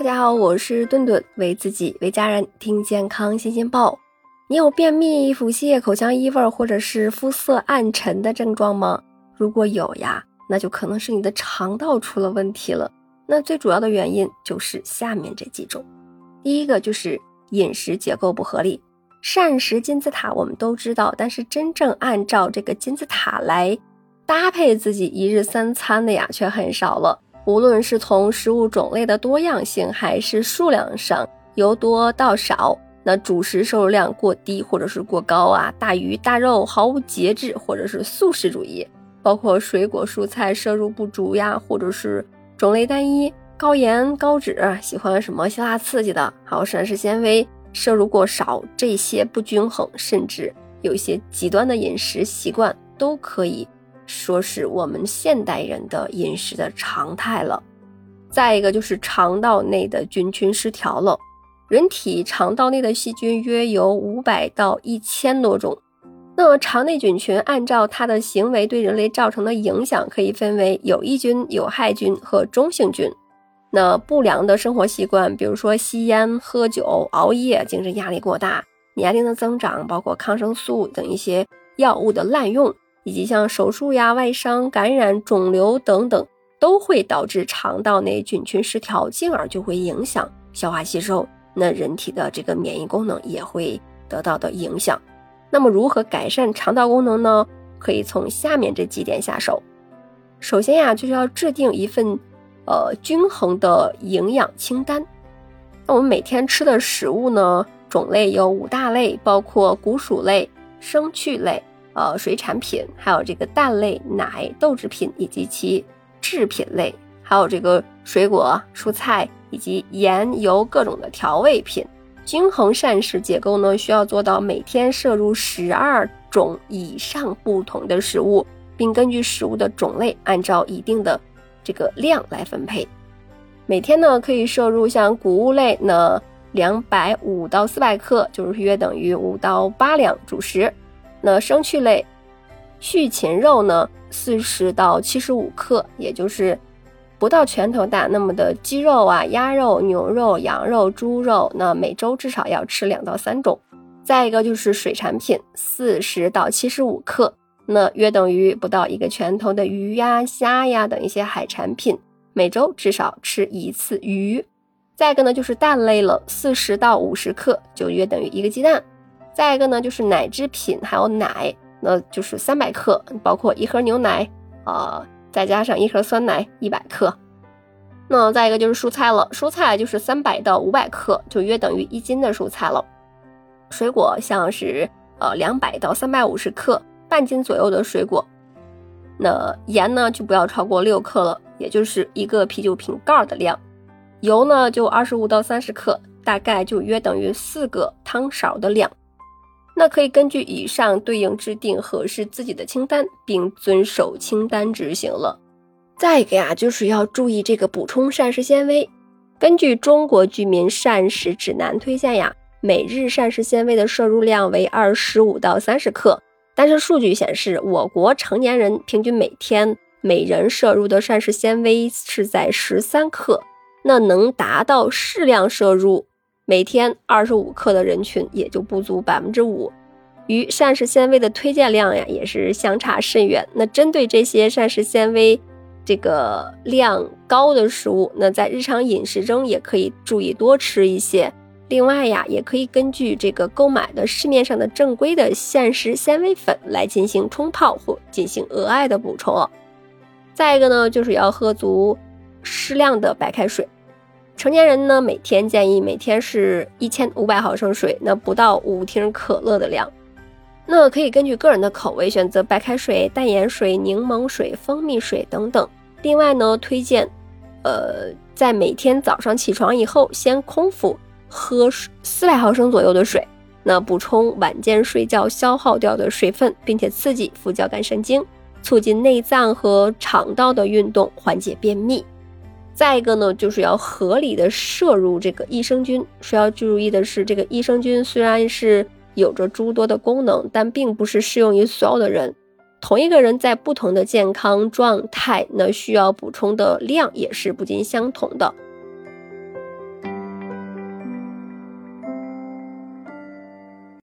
大家好，我是顿顿，为自己为家人听健康新鲜报。你有便秘、腹泻、口腔异味或者是肤色暗沉的症状吗？如果有呀，那就可能是你的肠道出了问题了。那最主要的原因就是下面这几种。第一个就是饮食结构不合理。膳食金字塔我们都知道，但是真正按照这个金字塔来搭配自己一日三餐的呀，却很少了。无论是从食物种类的多样性，还是数量上由多到少，那主食摄入量过低或者是过高啊，大鱼大肉毫无节制，或者是素食主义，包括水果蔬菜摄入不足呀，或者是种类单一、高盐高脂，喜欢什么辛辣刺激的，还有膳食纤维摄入过少，这些不均衡，甚至有一些极端的饮食习惯，都可以。说是我们现代人的饮食的常态了。再一个就是肠道内的菌群失调了。人体肠道内的细菌约有五百到一千多种。那么肠内菌群按照它的行为对人类造成的影响，可以分为有益菌、有害菌和中性菌。那不良的生活习惯，比如说吸烟、喝酒、熬夜、精神压力过大、年龄的增长，包括抗生素等一些药物的滥用。以及像手术呀、外伤、感染、肿瘤等等，都会导致肠道内菌群失调，进而就会影响消化吸收。那人体的这个免疫功能也会得到的影响。那么如何改善肠道功能呢？可以从下面这几点下手。首先呀，就是要制定一份呃均衡的营养清单。那我们每天吃的食物呢，种类有五大类，包括谷薯类、生趣类。呃，水产品，还有这个蛋类、奶、豆制品以及其制品类，还有这个水果、蔬菜以及盐、油各种的调味品。均衡膳食结构呢，需要做到每天摄入十二种以上不同的食物，并根据食物的种类，按照一定的这个量来分配。每天呢，可以摄入像谷物类呢，两百五到四百克，就是约等于五到八两主食。那生趣类，畜禽肉呢，四十到七十五克，也就是不到拳头大那么的鸡肉啊、鸭肉、牛肉、羊肉、猪肉，那每周至少要吃两到三种。再一个就是水产品，四十到七十五克，那约等于不到一个拳头的鱼呀、虾呀等一些海产品，每周至少吃一次鱼。再一个呢就是蛋类了，四十到五十克，就约等于一个鸡蛋。再一个呢，就是奶制品，还有奶，那就是三百克，包括一盒牛奶，啊，再加上一盒酸奶一百克。那再一个就是蔬菜了，蔬菜就是三百到五百克，就约等于一斤的蔬菜了。水果像是呃两百到三百五十克，半斤左右的水果。那盐呢就不要超过六克了，也就是一个啤酒瓶盖的量。油呢就二十五到三十克，大概就约等于四个汤勺的量。那可以根据以上对应制定合适自己的清单，并遵守清单执行了。再一个呀，就是要注意这个补充膳食纤维。根据中国居民膳食指南推荐呀，每日膳食纤维的摄入量为二十五到三十克。但是数据显示，我国成年人平均每天每人摄入的膳食纤维是在十三克。那能达到适量摄入。每天二十五克的人群也就不足百分之五，与膳食纤维的推荐量呀也是相差甚远。那针对这些膳食纤维这个量高的食物，那在日常饮食中也可以注意多吃一些。另外呀，也可以根据这个购买的市面上的正规的膳食纤维粉来进行冲泡或进行额外的补充。再一个呢，就是要喝足适量的白开水。成年人呢，每天建议每天是一千五百毫升水，那不到五听可乐的量。那可以根据个人的口味选择白开水、淡盐水、柠檬水、蜂蜜水等等。另外呢，推荐，呃，在每天早上起床以后，先空腹喝四百毫升左右的水，那补充晚间睡觉消耗掉的水分，并且刺激副交感神经，促进内脏和肠道的运动，缓解便秘。再一个呢，就是要合理的摄入这个益生菌。需要注意的是，这个益生菌虽然是有着诸多的功能，但并不是适用于所有的人。同一个人在不同的健康状态，那需要补充的量也是不尽相同的。